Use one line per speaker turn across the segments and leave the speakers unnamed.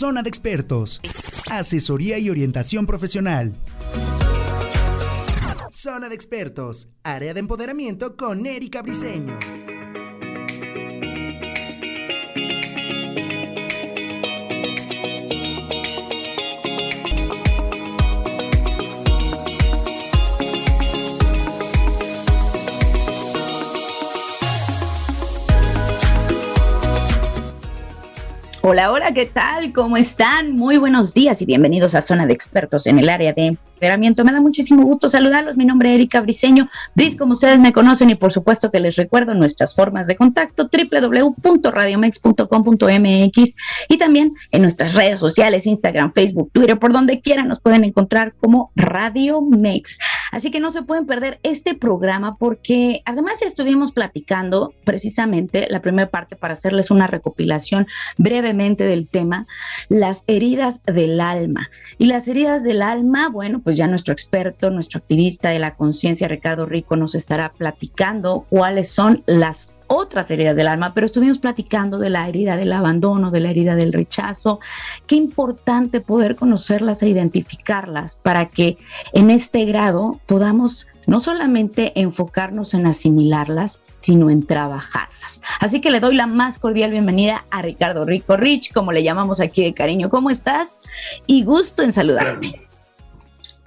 Zona de expertos. Asesoría y orientación profesional. Zona de expertos. Área de empoderamiento con Erika Briseño.
Hola, hola, ¿qué tal? ¿Cómo están? Muy buenos días y bienvenidos a Zona de Expertos en el área de me da muchísimo gusto saludarlos. Mi nombre es Erika Briseño. Bris, como ustedes me conocen, y por supuesto que les recuerdo nuestras formas de contacto: www.radiomex.com.mx y también en nuestras redes sociales: Instagram, Facebook, Twitter, por donde quieran nos pueden encontrar como Radio Mex. Así que no se pueden perder este programa porque además ya estuvimos platicando precisamente la primera parte para hacerles una recopilación brevemente del tema, las heridas del alma. Y las heridas del alma, bueno, pues pues ya nuestro experto, nuestro activista de la conciencia, Ricardo Rico, nos estará platicando cuáles son las otras heridas del alma, pero estuvimos platicando de la herida del abandono, de la herida del rechazo. Qué importante poder conocerlas e identificarlas para que en este grado podamos no solamente enfocarnos en asimilarlas, sino en trabajarlas. Así que le doy la más cordial bienvenida a Ricardo Rico Rich, como le llamamos aquí de cariño. ¿Cómo estás? Y gusto en saludarte.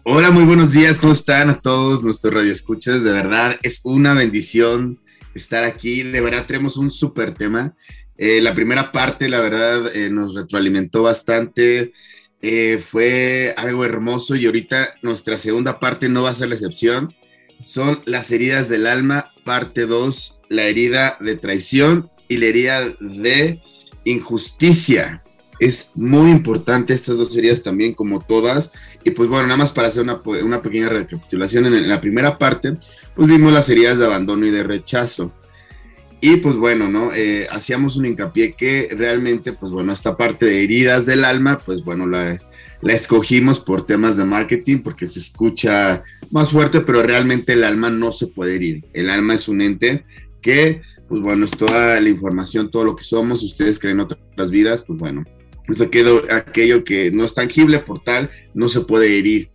Hola, muy buenos días, ¿cómo están a todos nuestros radioescuchas? De verdad, es una bendición estar aquí, de verdad tenemos un súper tema. Eh, la primera parte, la verdad, eh, nos retroalimentó bastante, eh, fue algo hermoso y ahorita nuestra segunda parte no va a ser la excepción. Son las heridas del alma, parte 2, la herida de traición y la herida de injusticia es muy importante estas dos heridas también, como todas. Y pues bueno, nada más para hacer una, una pequeña recapitulación, en, la primera parte, pues vimos las heridas de abandono y de rechazo. Y pues bueno, ¿no? Eh, hacíamos un hincapié que realmente, pues bueno, esta parte de heridas del alma, pues bueno, la, la escogimos por temas de marketing, porque se escucha más fuerte, pero realmente el alma no se puede herir. El alma es un ente que, pues bueno, es toda la información, todo lo que somos. ustedes creen otras vidas, pues bueno, es aquello, aquello que no es tangible, por tal, no se puede herir.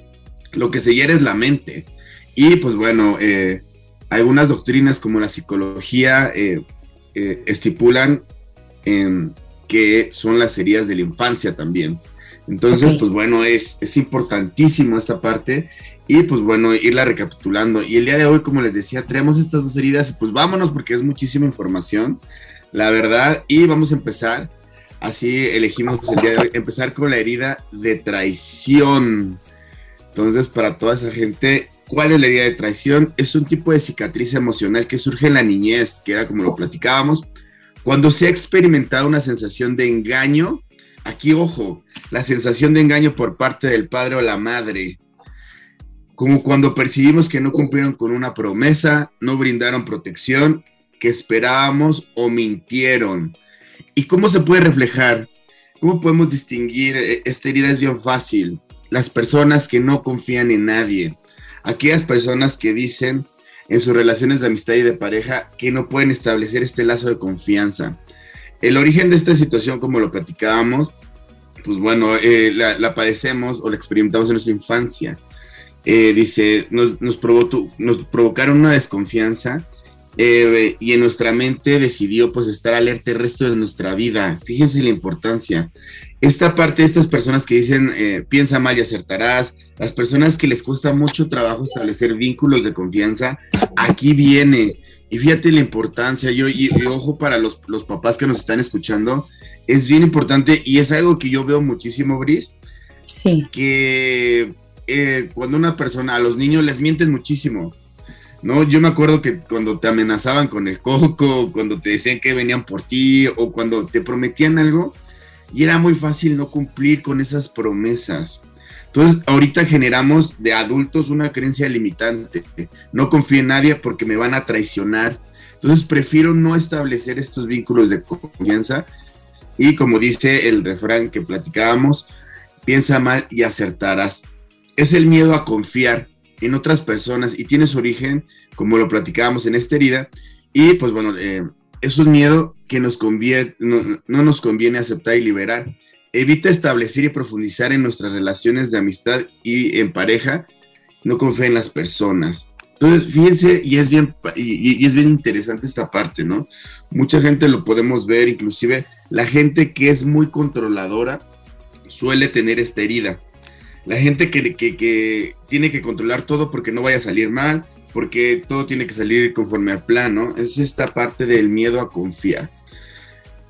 Lo que se hiere es la mente. Y pues bueno, eh, algunas doctrinas como la psicología eh, eh, estipulan que son las heridas de la infancia también. Entonces, pues bueno, es, es importantísimo esta parte y pues bueno, irla recapitulando. Y el día de hoy, como les decía, traemos estas dos heridas y pues vámonos porque es muchísima información, la verdad, y vamos a empezar Así elegimos el día de hoy empezar con la herida de traición. Entonces, para toda esa gente, ¿cuál es la herida de traición? Es un tipo de cicatriz emocional que surge en la niñez, que era como lo platicábamos, cuando se ha experimentado una sensación de engaño. Aquí, ojo, la sensación de engaño por parte del padre o la madre. Como cuando percibimos que no cumplieron con una promesa, no brindaron protección que esperábamos o mintieron ¿Y cómo se puede reflejar? ¿Cómo podemos distinguir? Eh, esta herida es bien fácil. Las personas que no confían en nadie. Aquellas personas que dicen en sus relaciones de amistad y de pareja que no pueden establecer este lazo de confianza. El origen de esta situación, como lo platicábamos, pues bueno, eh, la, padecemos o la experimentamos en nuestra infancia. Eh, dice, nos, nos, nos provocaron una desconfianza eh, y en nuestra mente decidió pues estar alerta el resto de nuestra vida. Fíjense la importancia. Esta parte de estas personas que dicen eh, piensa mal y acertarás, las personas que les cuesta mucho trabajo establecer vínculos de confianza, aquí viene. Y fíjate la importancia, yo, y, ojo para los, los, papás que nos están escuchando, es bien importante y es algo que yo veo muchísimo, Bris. Sí. Que eh, cuando una persona, a los niños les mienten muchísimo no, yo me acuerdo que cuando te amenazaban con el coco, cuando te decían que venían por ti o cuando te prometían algo, y era muy fácil no cumplir con esas promesas. Entonces, ahorita generamos de adultos una creencia limitante. No confío en nadie porque me van a traicionar. Entonces, prefiero no establecer estos vínculos de confianza. Y como dice el refrán que platicábamos, piensa mal y acertarás. Es el miedo a confiar en otras personas y tiene su origen, como lo platicábamos en esta herida, y pues bueno, eh, es un miedo que nos conviene, no, nos conviene aceptar y liberar. evita establecer y profundizar en nuestras relaciones de amistad y en pareja, no confía en las personas. Entonces, fíjense, y es bien, y, es bien interesante esta parte, ¿no? Mucha gente lo podemos ver, inclusive la gente que es muy controladora suele tener esta herida. La gente que, que, tiene que controlar todo porque no vaya a salir mal, porque todo tiene que salir conforme al plan, ¿no? Es esta parte del miedo a confiar.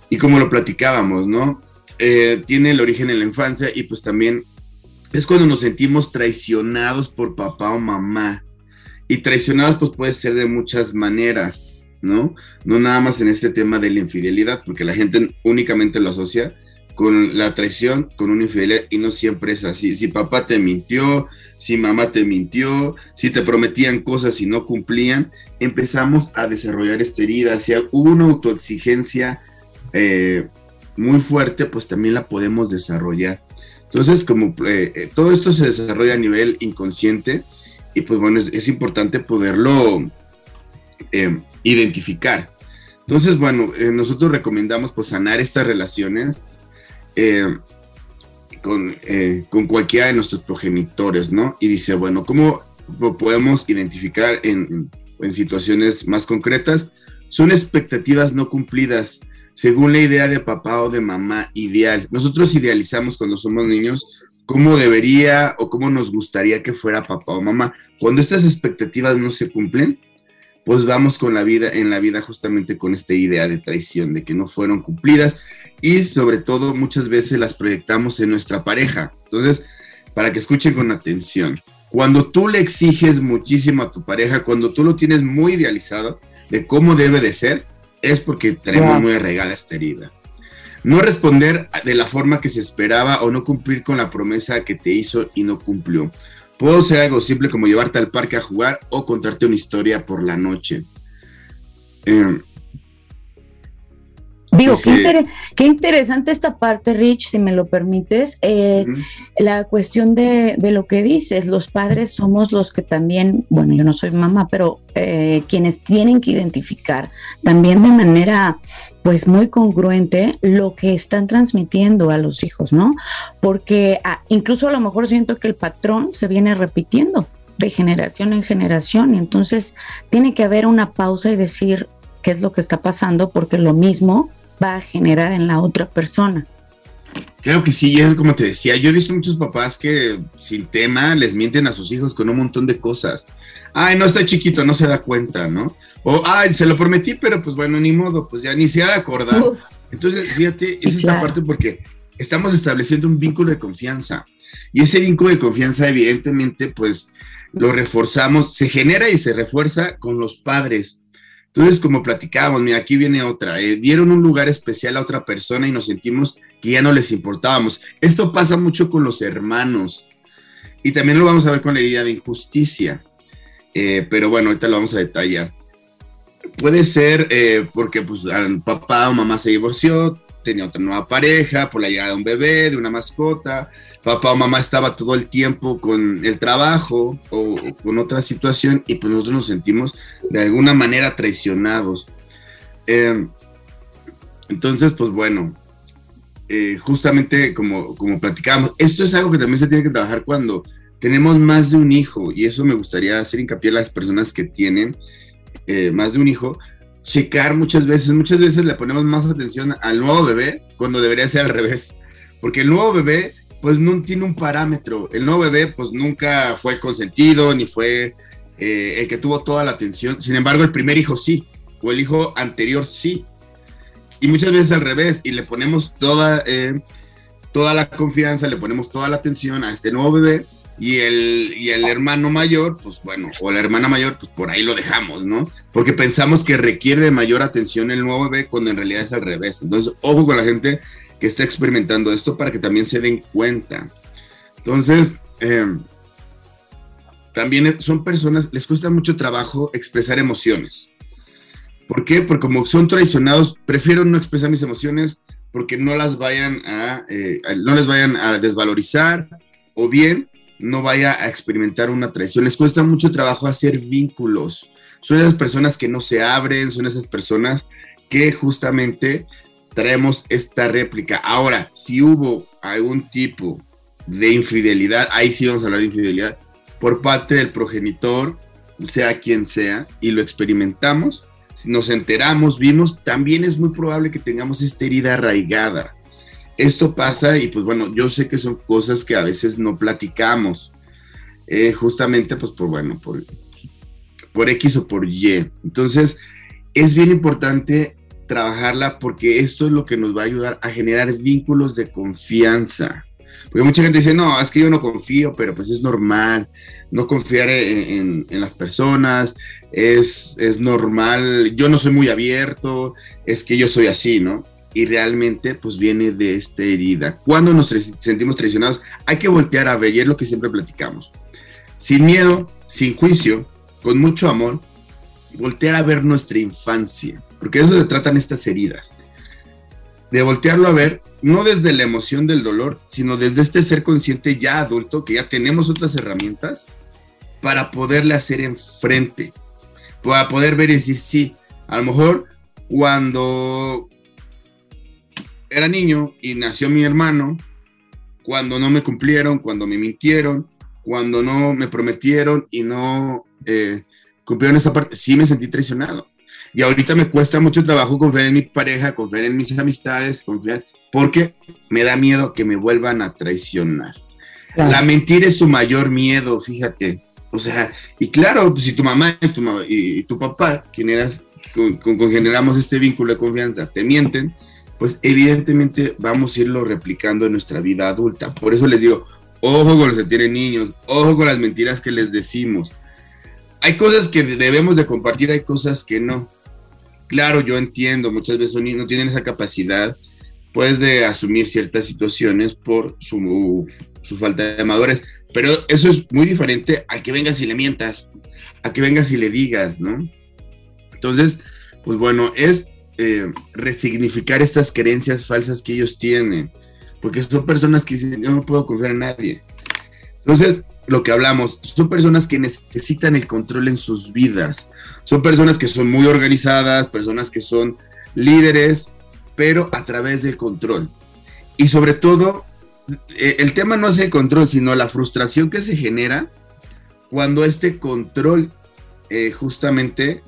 Y como lo platicábamos, ¿no? Eh, tiene el origen en la infancia y pues también es cuando nos sentimos traicionados por papá o mamá. Y traicionados pues puede ser de muchas maneras, ¿no? No nada más en este tema de la infidelidad, porque la gente únicamente lo asocia con la traición, con una infidelidad, y no siempre es así. Si papá te mintió, si mamá te mintió, si te prometían cosas y no cumplían, empezamos a desarrollar esta herida. Si hubo una autoexigencia eh, muy fuerte, pues también la podemos desarrollar. Entonces, como eh, eh, todo esto se desarrolla a nivel inconsciente y pues bueno, es, importante poderlo eh, identificar. Entonces, bueno, nosotros recomendamos pues sanar estas relaciones con, con, cualquiera de nuestros progenitores, ¿no? Y dice, bueno, ¿cómo podemos identificar en, en situaciones más concretas? Son expectativas no cumplidas según la idea de papá o de mamá ideal. Nosotros idealizamos cuando somos niños cómo debería o cómo nos gustaría que fuera papá o mamá. Cuando estas expectativas no se cumplen, pues vamos con la vida en la vida justamente con esta idea de traición, de que no fueron cumplidas y sobre todo muchas veces las proyectamos en nuestra pareja. Entonces, para que escuchen con atención, cuando tú le exiges muchísimo a tu pareja, cuando tú lo tienes muy idealizado de cómo debe de ser, es porque tenemos muy arraigada esta herida. No responder de la forma que se esperaba o no cumplir con la promesa que te hizo y no cumplió. Puedo ser algo simple como llevarte al parque a jugar o contarte una historia por la noche.
Eh, Digo, qué, interesante esta parte, Rich, si me lo permites. Eh, la cuestión de, lo que dices, los padres somos los que también, bueno, yo no soy mamá, pero eh, quienes tienen que identificar también de manera pues muy congruente lo que están transmitiendo a los hijos, ¿no? Porque ah, incluso a lo mejor siento que el patrón se viene repitiendo de generación en generación, y entonces tiene que haber una pausa y decir qué es lo que está pasando, porque lo mismo va a generar en la otra persona.
Creo que sí, es como te decía, yo he visto muchos papás que sin tema les mienten a sus hijos con un montón de cosas. Ay, no está chiquito, no se da cuenta, ¿no? O, ay, se lo prometí, pero pues bueno, ni modo, pues ya ni se ha de acordar. Entonces, fíjate, es esta parte porque estamos estableciendo un vínculo de confianza. Y ese vínculo de confianza, evidentemente, pues lo reforzamos, se genera y se refuerza con los padres. Entonces, como platicábamos, mira, aquí viene otra, eh, dieron un lugar especial a otra persona y nos sentimos que ya no les importábamos. Esto pasa mucho con los hermanos y también lo vamos a ver con la herida de injusticia, eh, pero bueno, ahorita lo vamos a detallar. Puede ser eh, porque pues papá o mamá se divorció, tenía otra nueva pareja, por la llegada de un bebé, de una mascota, papá o mamá estaba todo el tiempo con el trabajo o, con otra situación y pues nosotros nos sentimos de alguna manera traicionados. Em, entonces, pues bueno, eh, justamente como, como platicábamos, esto es algo que también se tiene que trabajar cuando tenemos más de un hijo y eso me gustaría hacer hincapié a las personas que tienen eh, más de un hijo, checar muchas veces, muchas veces le ponemos más atención al nuevo bebé cuando debería ser al revés, porque el nuevo bebé pues no tiene un parámetro. El nuevo bebé pues nunca fue consentido ni fue eh, el que tuvo toda la atención. Sin embargo, el primer hijo sí, o el hijo anterior sí. Y muchas veces al revés, y le ponemos toda, eh, toda la confianza, le ponemos toda la atención a este nuevo bebé, y el, y el hermano mayor, pues bueno, o la hermana mayor, pues por ahí lo dejamos, ¿no? Porque pensamos que requiere mayor atención el nuevo bebé cuando en realidad es al revés. Entonces, ojo con la gente que está experimentando esto para que también se den cuenta. Entonces, em, también son personas, les cuesta mucho trabajo expresar emociones. ¿Por qué? Porque como son traicionados, prefiero no expresar mis emociones porque no las vayan a, eh, no les vayan a desvalorizar o bien no vaya a experimentar una traición. Les cuesta mucho trabajo hacer vínculos. Son esas personas que no se abren, son esas personas que justamente traemos esta réplica. Ahora, si hubo algún tipo de infidelidad, ahí sí vamos a hablar de infidelidad, por parte del progenitor, sea quien sea, y lo experimentamos, si nos enteramos, vimos, también es muy probable que tengamos esta herida arraigada. Esto pasa y pues bueno, yo sé que son cosas que a veces no platicamos, eh, justamente pues por bueno, por, por X o por Y. Entonces, es bien importante trabajarla porque esto es lo que nos va a ayudar a generar vínculos de confianza. Porque mucha gente dice, no, es que yo no confío, pero pues es normal no confiar en, las personas, es, es, normal, yo no soy muy abierto, es que yo soy así, ¿no? Y realmente pues viene de esta herida. Cuando nos sentimos traicionados, hay que voltear a ver, y es lo que siempre platicamos. Sin miedo, sin juicio, con mucho amor, voltear a ver nuestra infancia, porque de eso se tratan estas heridas. De voltearlo a ver, no desde la emoción del dolor, sino desde este ser consciente ya adulto, que ya tenemos otras herramientas para poderle hacer enfrente, para poder ver y decir, sí, a lo mejor cuando era niño y nació mi hermano, cuando no me cumplieron, cuando me mintieron, cuando no me prometieron y no eh, cumplieron esa parte, sí me sentí traicionado. Y ahorita me cuesta mucho trabajo confiar en mi pareja, confiar en mis amistades, confiar, porque me da miedo que me vuelvan a traicionar. La mentira es su mayor miedo, fíjate. O sea, y claro, pues, si tu mamá y tu, y, tu papá, quien eras, con, con, generamos este vínculo de confianza, te mienten, pues evidentemente vamos a irlo replicando en nuestra vida adulta. Por eso les digo, ojo con los que tienen niños, ojo con las mentiras que les decimos. Hay cosas que debemos de compartir, hay cosas que no. Claro, yo entiendo, muchas veces no tienen esa capacidad, pues, de asumir ciertas situaciones por su, su falta de madurez, pero eso es muy diferente a que vengas y le mientas, a que vengas y le digas, ¿no? Entonces, pues bueno, es eh, resignificar estas creencias falsas que ellos tienen, porque son personas que yo no puedo confiar en nadie. Entonces, lo que hablamos, son personas que necesitan el control en sus vidas, son personas que son muy organizadas, personas que son líderes, pero a través del control. Y sobre todo, eh, el tema no es el control, sino la frustración que se genera cuando este control eh, justamente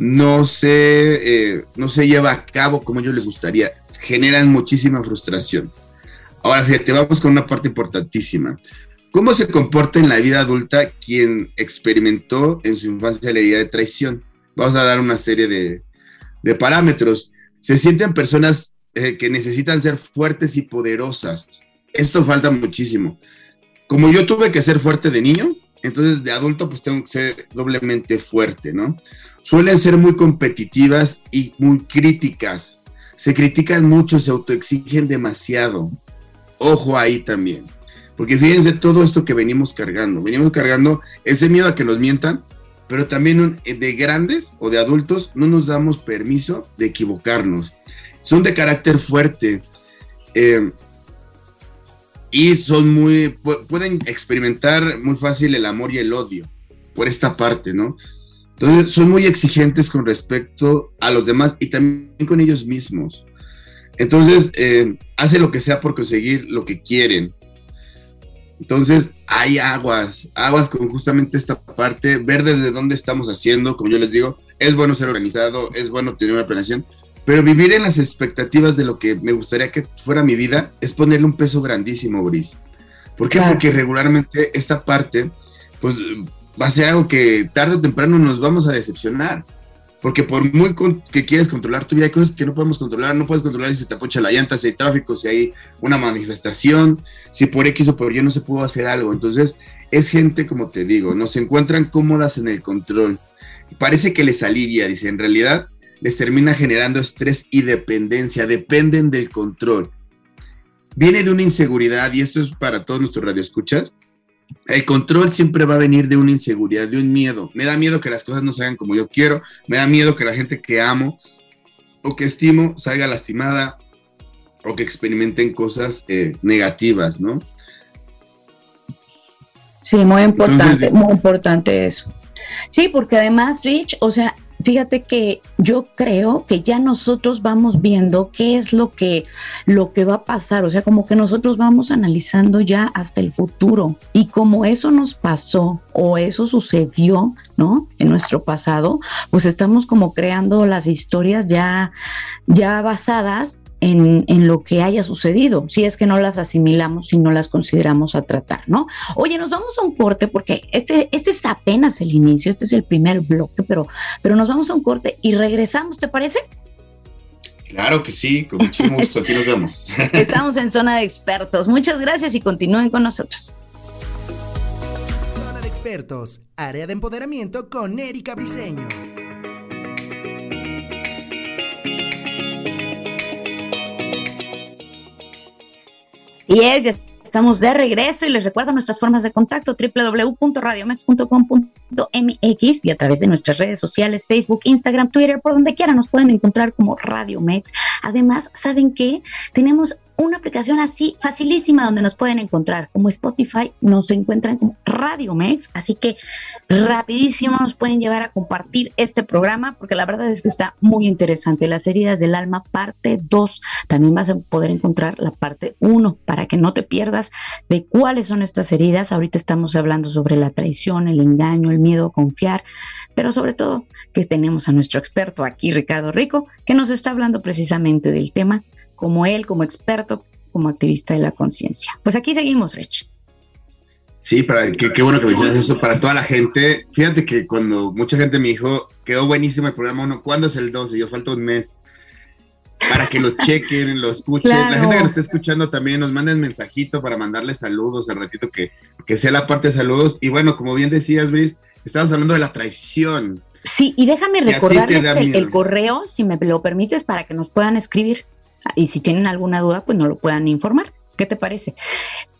no se, eh, no se lleva a cabo como ellos les gustaría. Generan muchísima frustración. Ahora, fíjate, vamos con una parte importantísima. ¿Cómo se comporta en la vida adulta quien experimentó en su infancia la idea de traición? Vamos a dar una serie de, de parámetros. Se sienten personas que necesitan ser fuertes y poderosas esto falta muchísimo. Como yo tuve que ser fuerte de niño, entonces de adulto pues tengo que ser doblemente fuerte, ¿no? Suelen ser muy competitivas y muy críticas. Se critican mucho, se autoexigen demasiado. Ojo ahí también. Porque fíjense todo esto que venimos cargando. Venimos cargando ese miedo a que nos mientan, pero también de grandes o de adultos no nos damos permiso de equivocarnos. Son de carácter fuerte. Eh, y son muy, pueden experimentar muy fácil el amor y el odio por esta parte, ¿no? Entonces son muy exigentes con respecto a los demás y también con ellos mismos. Entonces, eh, hace lo que sea por conseguir lo que quieren. Entonces, hay aguas, aguas con justamente esta parte, ver desde dónde estamos haciendo, como yo les digo, es bueno ser organizado, es bueno tener una planeación, pero vivir en las expectativas de lo que me gustaría que fuera mi vida es ponerle un peso grandísimo, Boris. ¿Por qué? Porque regularmente esta parte, pues va a ser algo que tarde o temprano nos vamos a decepcionar. Porque por muy que quieres controlar tu vida, hay cosas que no podemos controlar. No puedes controlar si se te apocha la llanta, si hay tráfico, si hay una manifestación, si por X o por Y no se pudo hacer algo. Entonces, es gente, como te digo, no se encuentran cómodas en el control. Parece que les alivia, dice, en realidad les termina generando estrés y dependencia, dependen del control. Viene de una inseguridad, y esto es para todos nuestros radioescuchas. El control siempre va a venir de una inseguridad, de un miedo. Me da miedo que las cosas no se hagan como yo quiero, me da miedo que la gente que amo o que estimo salga lastimada o que experimenten cosas eh, negativas, ¿no?
Sí, muy importante, muy importante eso. Sí, porque además, Rich, o sea, fíjate que yo creo que ya nosotros vamos viendo qué es lo que, lo que va a pasar, o sea, como que nosotros vamos analizando ya hasta el futuro y como eso nos pasó o eso sucedió, ¿no? En nuestro pasado, pues estamos como creando las historias ya, ya basadas en, en, lo que haya sucedido, si es que no las asimilamos y no las consideramos a tratar, ¿no? Oye, nos vamos a un corte porque este, este es apenas el inicio, este es el primer bloque, pero, pero nos vamos a un corte y regresamos, ¿te parece?
Claro que sí, con muchísimo gusto, aquí nos vemos.
Estamos en Zona de Expertos. Muchas gracias y continúen con nosotros.
Zona de Expertos, área de empoderamiento con Erika Briseño.
Y es, ya estamos de regreso y les recuerdo nuestras formas de contacto www.radiomex.com.mx y a través de nuestras redes sociales, Facebook, Instagram, Twitter, por donde quiera nos pueden encontrar como Radio Mex. Además, ¿saben qué? Tenemos una aplicación así facilísima donde nos pueden encontrar como Spotify, nos encuentran como Radio Mex, así que rapidísimo nos pueden llevar a compartir este programa porque la verdad es que está muy interesante. Las heridas del alma parte 2, también vas a poder encontrar la parte 1 para que no te pierdas de cuáles son estas heridas. Ahorita estamos hablando sobre la traición, el engaño, el miedo a confiar, pero sobre todo que tenemos a nuestro experto aquí, Ricardo Rico, que nos está hablando precisamente del tema como él, como experto, como activista de la conciencia. Pues aquí seguimos, Rich.
Sí, para, qué, qué bueno que mencionas eso para toda la gente. Fíjate que cuando mucha gente me dijo, quedó buenísimo el programa uno, ¿cuándo es el 12? Yo falta un mes para que lo chequen, lo escuchen. La gente que nos está escuchando también nos manden mensajito para mandarle saludos al ratito que, que sea la parte de saludos. Y bueno, como bien decías, Brice, estamos hablando de la traición.
Sí, y déjame recordarles el, el correo, si me lo permites, para que nos puedan escribir. Y si tienen alguna duda, pues no lo puedan informar. ¿Qué te parece?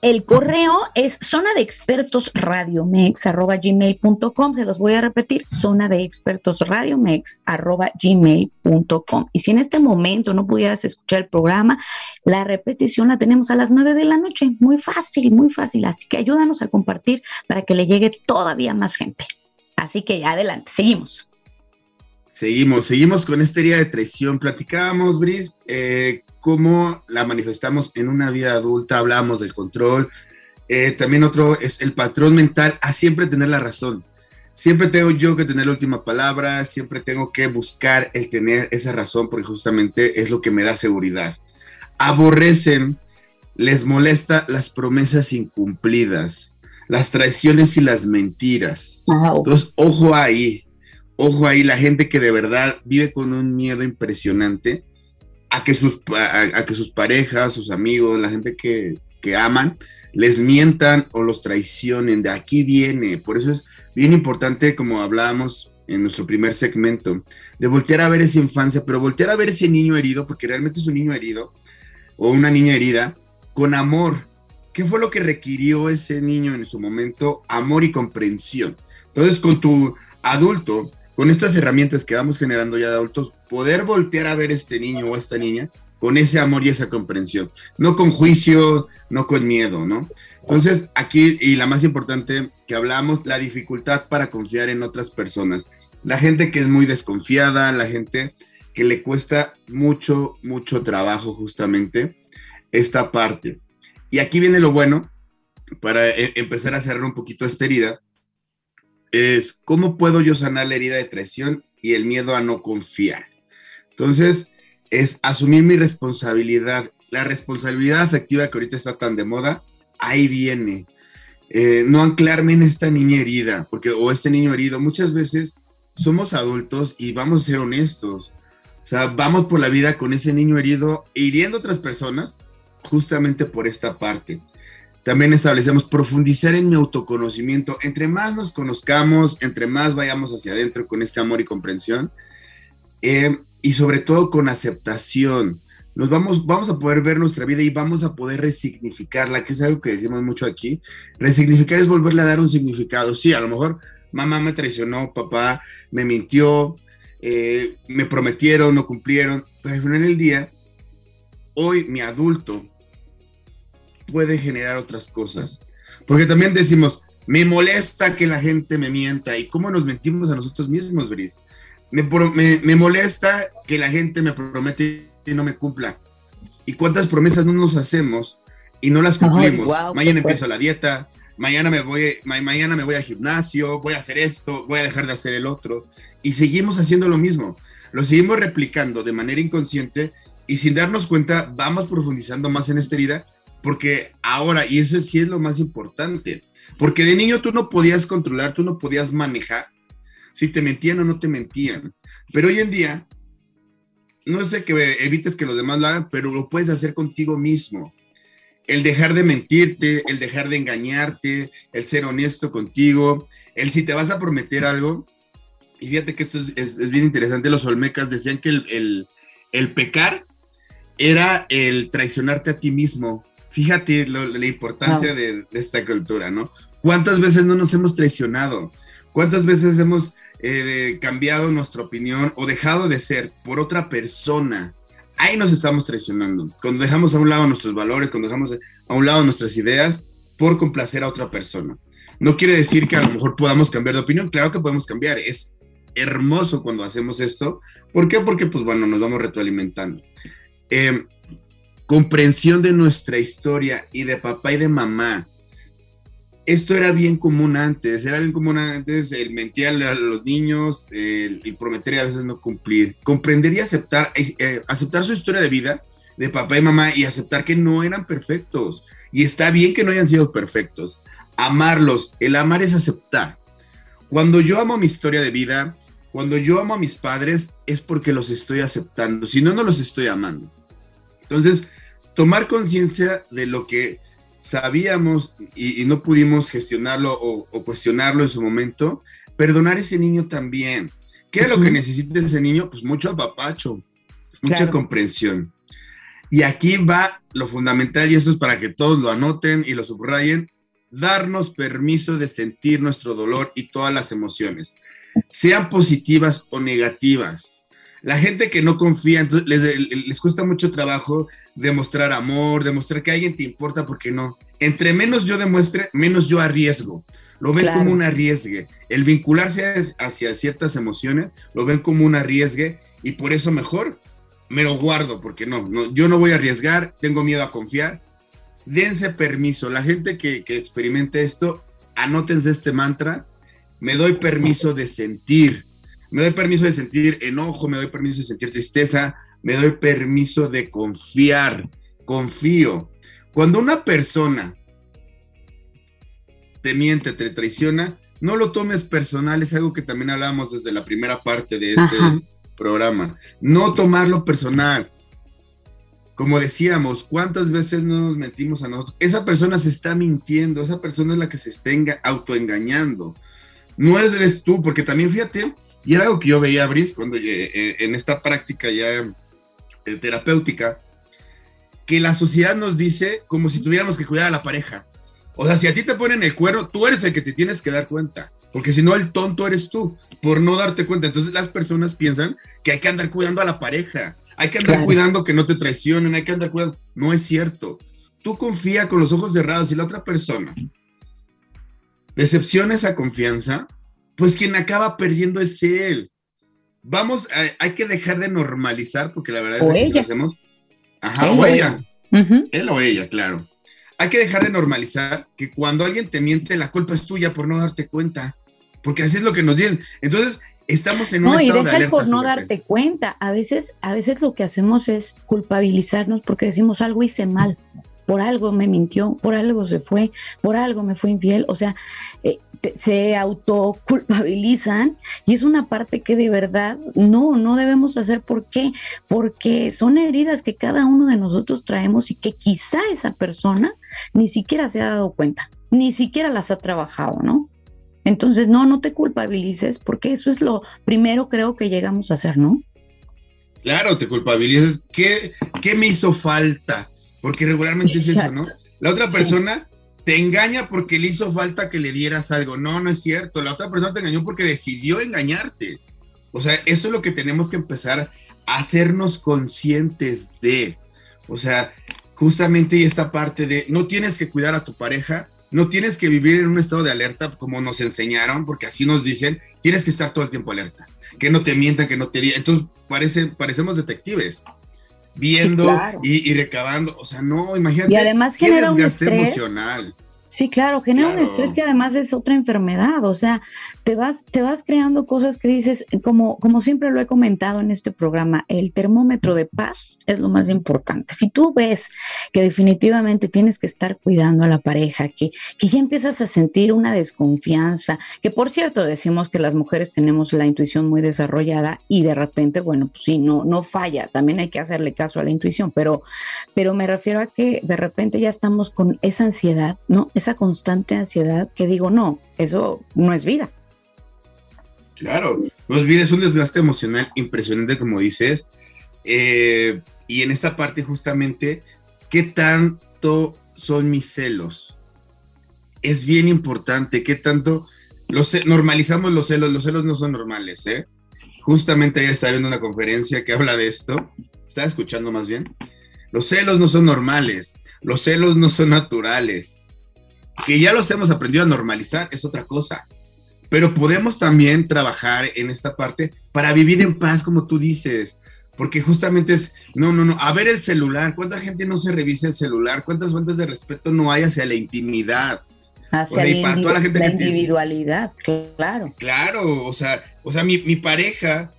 El correo es zona de expertos radiomex arroba gmail.com. Se los voy a repetir, zona de expertos radiomex arroba gmail.com. Y si en este momento no pudieras escuchar el programa, la repetición la tenemos a las nueve de la noche. Muy fácil, muy fácil. Así que ayúdanos a compartir para que le llegue todavía más gente. Así que adelante, seguimos.
Seguimos, seguimos con esta herida de traición. Platicábamos, Brice, eh, cómo la manifestamos en una vida adulta, hablamos del control. Eh, también otro es el patrón mental a siempre tener la razón. Siempre tengo yo que tener la última palabra, siempre tengo que buscar el tener esa razón porque justamente es lo que me da seguridad. Aborrecen, les molesta las promesas incumplidas, las traiciones y las mentiras. Entonces, ojo ahí, ojo ahí, la gente que de verdad vive con un miedo impresionante a que sus, a, que sus parejas, sus amigos, la gente que, que aman, les mientan o los traicionen. De aquí viene. Por eso es bien importante, como hablábamos en nuestro primer segmento, de voltear a ver esa infancia, pero voltear a ver ese niño herido, porque realmente es un niño herido o una niña herida, con amor. ¿Qué fue lo que requirió ese niño en su momento? Amor y comprensión. Entonces, con tu adulto, con estas herramientas que vamos generando ya de adultos, poder voltear a ver este niño o esta niña con ese amor y esa comprensión, no con juicio, no con miedo, ¿no? Entonces, aquí, y la más importante que hablamos, la dificultad para confiar en otras personas. La gente que es muy desconfiada, la gente que le cuesta mucho, mucho trabajo justamente esta parte. Y aquí viene lo bueno, para e, empezar a cerrar un poquito esta herida, es cómo puedo yo sanar la herida de traición y el miedo a no confiar. Entonces, es asumir mi responsabilidad. La responsabilidad afectiva que ahorita está tan de moda, ahí viene. Eh, no anclarme en esta niña herida, porque, o este niño herido, muchas veces somos adultos y vamos a ser honestos. O sea, vamos por la vida con ese niño herido, hiriendo a otras personas, justamente por esta parte también establecemos profundizar en mi autoconocimiento. Entre más nos conozcamos, entre más vayamos hacia adentro con este amor y comprensión, eh, y sobre todo con aceptación. Nos vamos, vamos a poder ver nuestra vida y vamos a poder resignificarla, que es algo que decimos mucho aquí. Resignificar es volverle a dar un significado. Sí, a lo mejor mamá me traicionó, papá me mintió, eh, me prometieron, no cumplieron, pero al final del día, hoy mi adulto puede generar otras cosas. Porque también decimos, me molesta que la gente me mienta. ¿Y cómo nos mentimos a nosotros mismos, Brice? Me, me, molesta que la gente me promete y no me cumpla. ¿Y cuántas promesas no nos hacemos y no las cumplimos? mañana empiezo la dieta, mañana me, voy, mañana me voy al gimnasio, voy a hacer esto, voy a dejar de hacer el otro. Y seguimos haciendo lo mismo. Lo seguimos replicando de manera inconsciente y sin darnos cuenta vamos profundizando más en esta herida porque ahora, y eso sí es lo más importante, porque de niño tú no podías controlar, tú no podías manejar si te mentían o no te mentían. Pero hoy en día, no sé que evites que los demás lo hagan, pero lo puedes hacer contigo mismo. El dejar de mentirte, el dejar de engañarte, el ser honesto contigo, el si te vas a prometer algo. Y fíjate que esto es, bien interesante, los olmecas decían que el pecar era el traicionarte a ti mismo. Fíjate la importancia de, esta cultura, ¿no? ¿Cuántas veces no nos hemos traicionado? ¿Cuántas veces hemos eh, cambiado nuestra opinión o dejado de ser por otra persona? Ahí nos estamos traicionando. Cuando dejamos a un lado nuestros valores, cuando dejamos a un lado nuestras ideas por complacer a otra persona. No quiere decir que a lo mejor podamos cambiar de opinión. Claro que podemos cambiar. Es hermoso cuando hacemos esto. ¿Por qué? Porque, pues bueno, nos vamos retroalimentando. Eh, comprensión de nuestra historia y de papá y de mamá. Esto era bien común antes, era bien común antes el mentir a los niños, el, prometer y a veces no cumplir. Comprender y aceptar, eh, eh, aceptar su historia de vida de papá y mamá y aceptar que no eran perfectos. Y está bien que no hayan sido perfectos. Amarlos, el amar es aceptar. Cuando yo amo mi historia de vida, cuando yo amo a mis padres, es porque los estoy aceptando. Si no, no los estoy amando. Entonces, tomar conciencia de lo que sabíamos y, no pudimos gestionarlo o, cuestionarlo en su momento, perdonar a ese niño también. ¿Qué es lo que necesita ese niño? Pues mucho apapacho, mucha comprensión. Y aquí va lo fundamental, y esto es para que todos lo anoten y lo subrayen, darnos permiso de sentir nuestro dolor y todas las emociones, sean positivas o negativas. La gente que no confía, entonces les, les cuesta mucho trabajo demostrar amor, demostrar que alguien te importa, porque no. Entre menos yo demuestre, menos yo arriesgo. Lo ven como un arriesgue. El vincularse hacia ciertas emociones, lo ven como un arriesgue y por eso mejor me lo guardo, porque no, no yo no voy a arriesgar, tengo miedo a confiar. Dense permiso. La gente que, que experimente esto, anótense este mantra. Me doy permiso de sentir. Me doy permiso de sentir enojo, me doy permiso de sentir tristeza, me doy permiso de confiar, confío. Cuando una persona te miente, te traiciona, no lo tomes personal, es algo que también hablamos desde la primera parte de este programa. No tomarlo personal. Como decíamos, ¿cuántas veces no nos mentimos a nosotros? Esa persona se está mintiendo, esa persona es la que se está autoengañando. No eres tú, porque también fíjate, y era algo que yo veía, Brice, cuando eh, en esta práctica ya eh, terapéutica, que la sociedad nos dice como si tuviéramos que cuidar a la pareja. O sea, si a ti te ponen el cuerno, tú eres el que te tienes que dar cuenta, porque si no, el tonto eres tú, por no darte cuenta. Entonces las personas piensan que hay que andar cuidando a la pareja, hay que andar cuidando que no te traicionen, hay que andar cuidando. No es cierto. Tú confía con los ojos cerrados y la otra persona decepciona esa confianza, pues quien acaba perdiendo es él vamos, hay que dejar de normalizar, porque la verdad es que lo hacemos. Ajá, o ella. Él o ella, claro. Hay que dejar de normalizar que cuando alguien te miente, la culpa es tuya por no darte cuenta. Porque así es lo que nos dicen. Entonces, estamos en un no, y deja
por no darte cuenta. A veces, a veces lo que hacemos es culpabilizarnos porque decimos algo hice mal por algo me mintió, por algo se fue, por algo me fue infiel, o sea, eh, se autoculpabilizan y es una parte que de verdad no, no debemos hacer. ¿Por qué? Porque son heridas que cada uno de nosotros traemos y que quizá esa persona ni siquiera se ha dado cuenta, ni siquiera las ha trabajado, ¿no? Entonces, no, no te culpabilices porque eso es lo primero creo que llegamos a hacer, ¿no?
Claro, te culpabilizas. ¿Qué, qué me hizo falta? Porque regularmente es eso, ¿no? La otra persona te engaña porque le hizo falta que le dieras algo. No, no es cierto. La otra persona te engañó porque decidió engañarte. O sea, eso es lo que tenemos que empezar a hacernos conscientes de. O sea, justamente esta parte de no tienes que cuidar a tu pareja no tienes que vivir en un estado de alerta como nos enseñaron, porque así nos dicen, tienes que estar todo el tiempo alerta, que no te mientan, que no te digan. Entonces parece, parecemos detectives, viendo y, recabando, o sea, no, imagínate.
Y además genera un estrés
emocional.
Sí, claro, genera un estrés que además es otra enfermedad, o sea, te vas, te vas creando cosas que dices, como, como siempre lo he comentado en este programa, el termómetro de paz es lo más importante. Si tú ves que definitivamente tienes que estar cuidando a la pareja, que, que ya empiezas a sentir una desconfianza, que por cierto decimos que las mujeres tenemos la intuición muy desarrollada y de repente, bueno, pues sí, no, no falla, también hay que hacerle caso a la intuición, pero, pero me refiero a que de repente ya estamos con esa ansiedad, ¿no? Esa constante ansiedad que digo, no, eso no es vida.
Claro, no es vida, es un desgaste emocional impresionante, como dices. Eh, y en esta parte justamente, ¿qué tanto son mis celos? Es bien importante, ¿qué tanto los, normalizamos los celos? Los celos no son normales, ¿eh? Justamente ayer estaba viendo una conferencia que habla de esto, estaba escuchando más bien. Los celos no son normales, los celos no son naturales que ya los hemos aprendido a normalizar es otra cosa. Pero podemos también trabajar en esta parte para vivir en paz, como tú dices. Porque justamente es, no, no, no, a ver el celular, ¿cuánta gente no se revisa el celular? ¿Cuántas fuentes de respeto no hay hacia la intimidad?
Hacia la, toda la, gente individualidad, claro.
Claro, o sea, o sea, mi, pareja,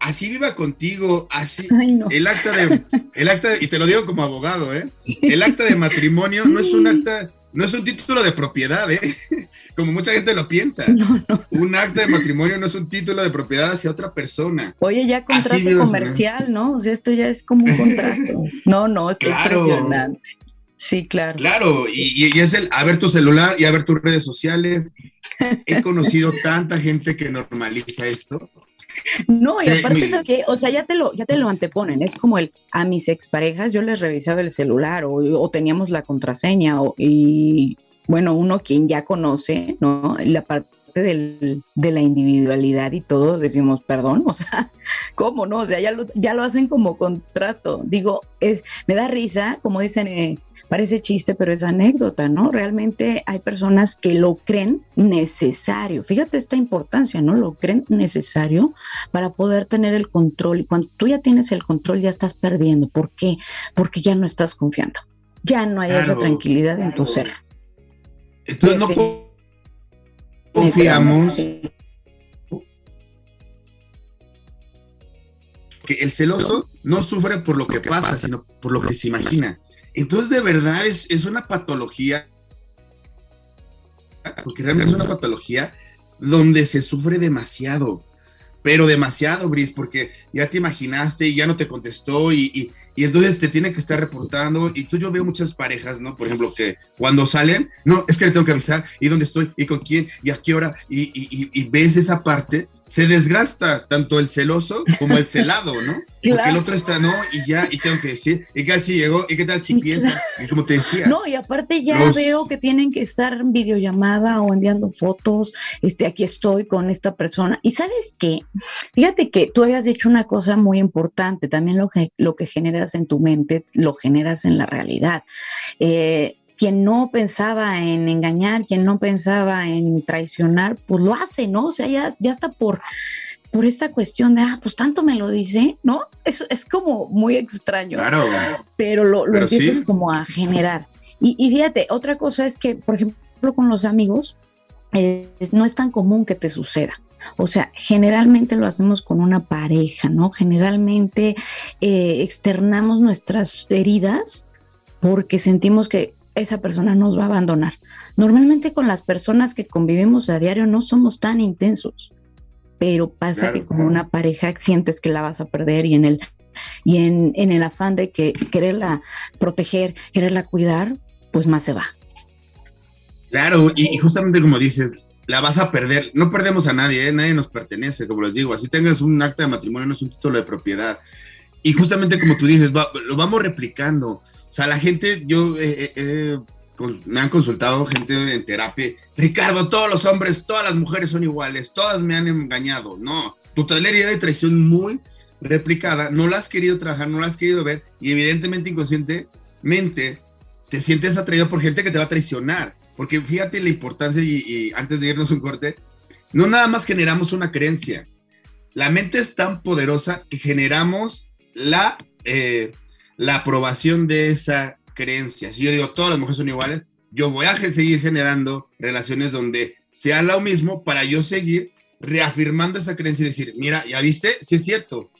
así viva contigo, así. El acta de, el acta y te lo digo como abogado, ¿eh? El acta de matrimonio no es un acta no es un título de propiedad, ¿eh? Como mucha gente lo piensa. Un acta de matrimonio no es un título de propiedad hacia otra persona.
Oye, ya contrato comercial, ¿no? O sea, esto ya es como un contrato. No, no, es impresionante. Sí, claro.
Claro, y, y, es el a ver tu celular y a ver tus redes sociales. He conocido tanta gente que normaliza esto
no, y aparte, que O sea, ya te, lo, ya te lo anteponen. Es como el, a mis exparejas yo les revisaba el celular o, teníamos la contraseña o, y, bueno, uno quien ya conoce, ¿no? La parte del, de la individualidad y todo, decimos, perdón, o sea, ¿cómo no? O sea, ya lo, ya lo hacen como contrato. Digo, es, me da risa, como dicen, eh, Parece chiste, pero es anécdota, ¿no? Realmente hay personas que lo creen necesario. Fíjate esta importancia, ¿no? Lo creen necesario para poder tener el control. Y cuando tú ya tienes el control, ya estás perdiendo. ¿Por qué? Porque ya no estás confiando. Ya no hay esa tranquilidad en tu ser.
Entonces no confiamos. Que el celoso no sufre por lo que pasa, sino por lo que se imagina. Entonces, de verdad, es, es una patología, porque realmente es una patología donde se sufre demasiado, pero demasiado, Brice, porque ya te imaginaste y ya no te contestó y, y entonces te tiene que estar reportando. Y tú, yo veo muchas parejas, ¿no? Por ejemplo, que cuando salen, no, es que le tengo que avisar y dónde estoy y con quién y a qué hora. Y, y, ves esa parte, se desgasta tanto el celoso como el celado, ¿no? Porque el otro está, no, y ya, y tengo que decir, y qué tal si llegó, y qué tal si piensa, y como te decía.
No, y aparte ya veo que tienen que estar en videollamada o enviando fotos, este, aquí estoy con esta persona. Y sabes qué, fíjate que tú habías dicho una cosa muy importante, también lo que, lo que genera en tu mente, lo generas en la realidad. Eh, quien no pensaba en engañar, quien no pensaba en traicionar, pues lo hace, ¿no? O sea, ya, ya está por, por esta cuestión de, ah, pues tanto me lo dice, ¿no? Es, es como muy extraño.
Claro.
Pero lo, lo empiezas como a generar. Y, fíjate, otra cosa es que, por ejemplo, con los amigos, no es tan común que te suceda. O sea, generalmente lo hacemos con una pareja, ¿no? Generalmente eh, externamos nuestras heridas porque sentimos que esa persona nos va a abandonar. Normalmente con las personas que convivimos a diario no somos tan intensos, pero pasa que con una pareja sientes que la vas a perder y en el y en, el afán de que quererla proteger, quererla cuidar, pues más se va.
Claro, y justamente como dices, la vas a perder. No perdemos a nadie, ¿eh? nadie nos pertenece, como les digo. Así tengas un acta de matrimonio, no es un título de propiedad. Y justamente como tú dices, lo vamos replicando. Sea, la gente, yo eh, eh, me han consultado gente en terapia. Ricardo, todos los hombres, todas las mujeres son iguales, todas me han engañado. No, tu idea de traición muy replicada, no la has querido trabajar, no la has querido ver y evidentemente inconscientemente te sientes atraído por gente que te va a traicionar porque fíjate la importancia y, antes de irnos un corte, no nada más generamos una creencia. La mente es tan poderosa que generamos la, eh, la aprobación de esa creencia. Si yo digo, todas las mujeres son iguales, yo voy a seguir generando relaciones donde sea lo mismo para yo seguir reafirmando esa creencia y decir, mira, ya viste, sí es cierto,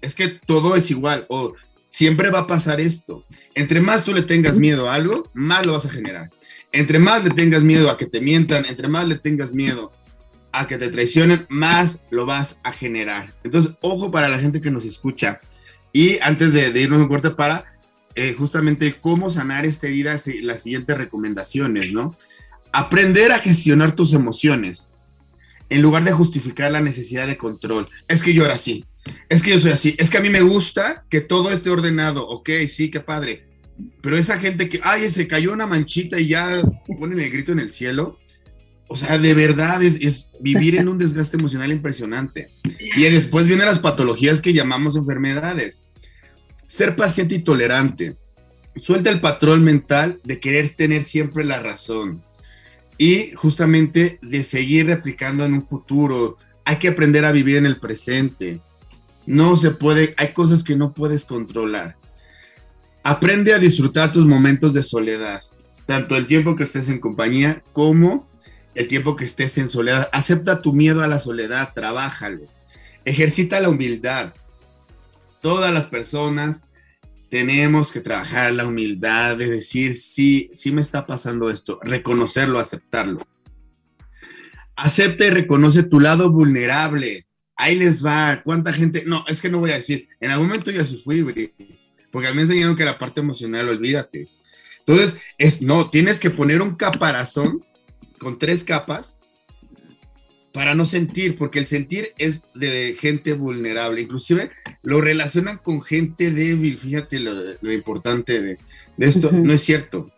es que todo es igual o siempre va a pasar esto. Entre más tú le tengas miedo a algo, más lo vas a generar. Entre más le tengas miedo a que te mientan, entre más le tengas miedo a que te traicionen, más lo vas a generar. Entonces, ojo para la gente que nos escucha. Y antes de, irnos un corte para eh, justamente cómo sanar esta herida, las siguientes recomendaciones, ¿no? Aprender a gestionar tus emociones en lugar de justificar la necesidad de control. Es que yo era así, es que yo soy así, es que a mí me gusta que todo esté ordenado, ok, sí, qué padre. Pero esa gente que, ay, se cayó una manchita y ya ponen el grito en el cielo, o sea, de verdad es, vivir en un desgaste emocional impresionante. Y después vienen las patologías que llamamos enfermedades. Ser paciente y tolerante. Suelta el patrón mental de querer tener siempre la razón y justamente de seguir replicando en un futuro. Hay que aprender a vivir en el presente. No se puede, hay cosas que no puedes controlar. Aprende a disfrutar tus momentos de soledad, tanto el tiempo que estés en compañía como el tiempo que estés en soledad. Acepta tu miedo a la soledad, trabájalo. Ejercita la humildad. Todas las personas tenemos que trabajar la humildad de decir, sí, sí me está pasando esto, reconocerlo, aceptarlo. Acepta y reconoce tu lado vulnerable. Ahí les va. ¿Cuánta gente? No, es que no voy a decir. En algún momento yo sí fui, porque a mí me enseñaron que la parte emocional, olvídate. Entonces, es no, tienes que poner un caparazón con tres capas para no sentir, porque el sentir es de gente vulnerable, inclusive lo relacionan con gente débil, fíjate lo, importante de, esto, no es cierto.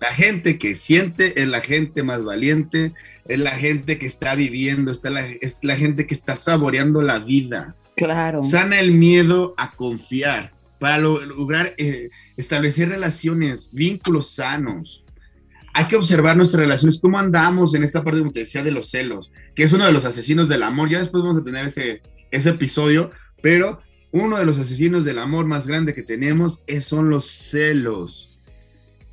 La gente que siente es la gente más valiente, es la gente que está viviendo, está es la gente que está saboreando la vida.
Claro.
Sana el miedo a confiar para lograr eh, establecer relaciones, vínculos sanos hay que observar nuestras relaciones, cómo andamos en esta parte, como te decía, de los celos, que es uno de los asesinos del amor. Ya después vamos a tener ese, ese episodio, pero uno de los asesinos del amor más grande que tenemos es, son los celos.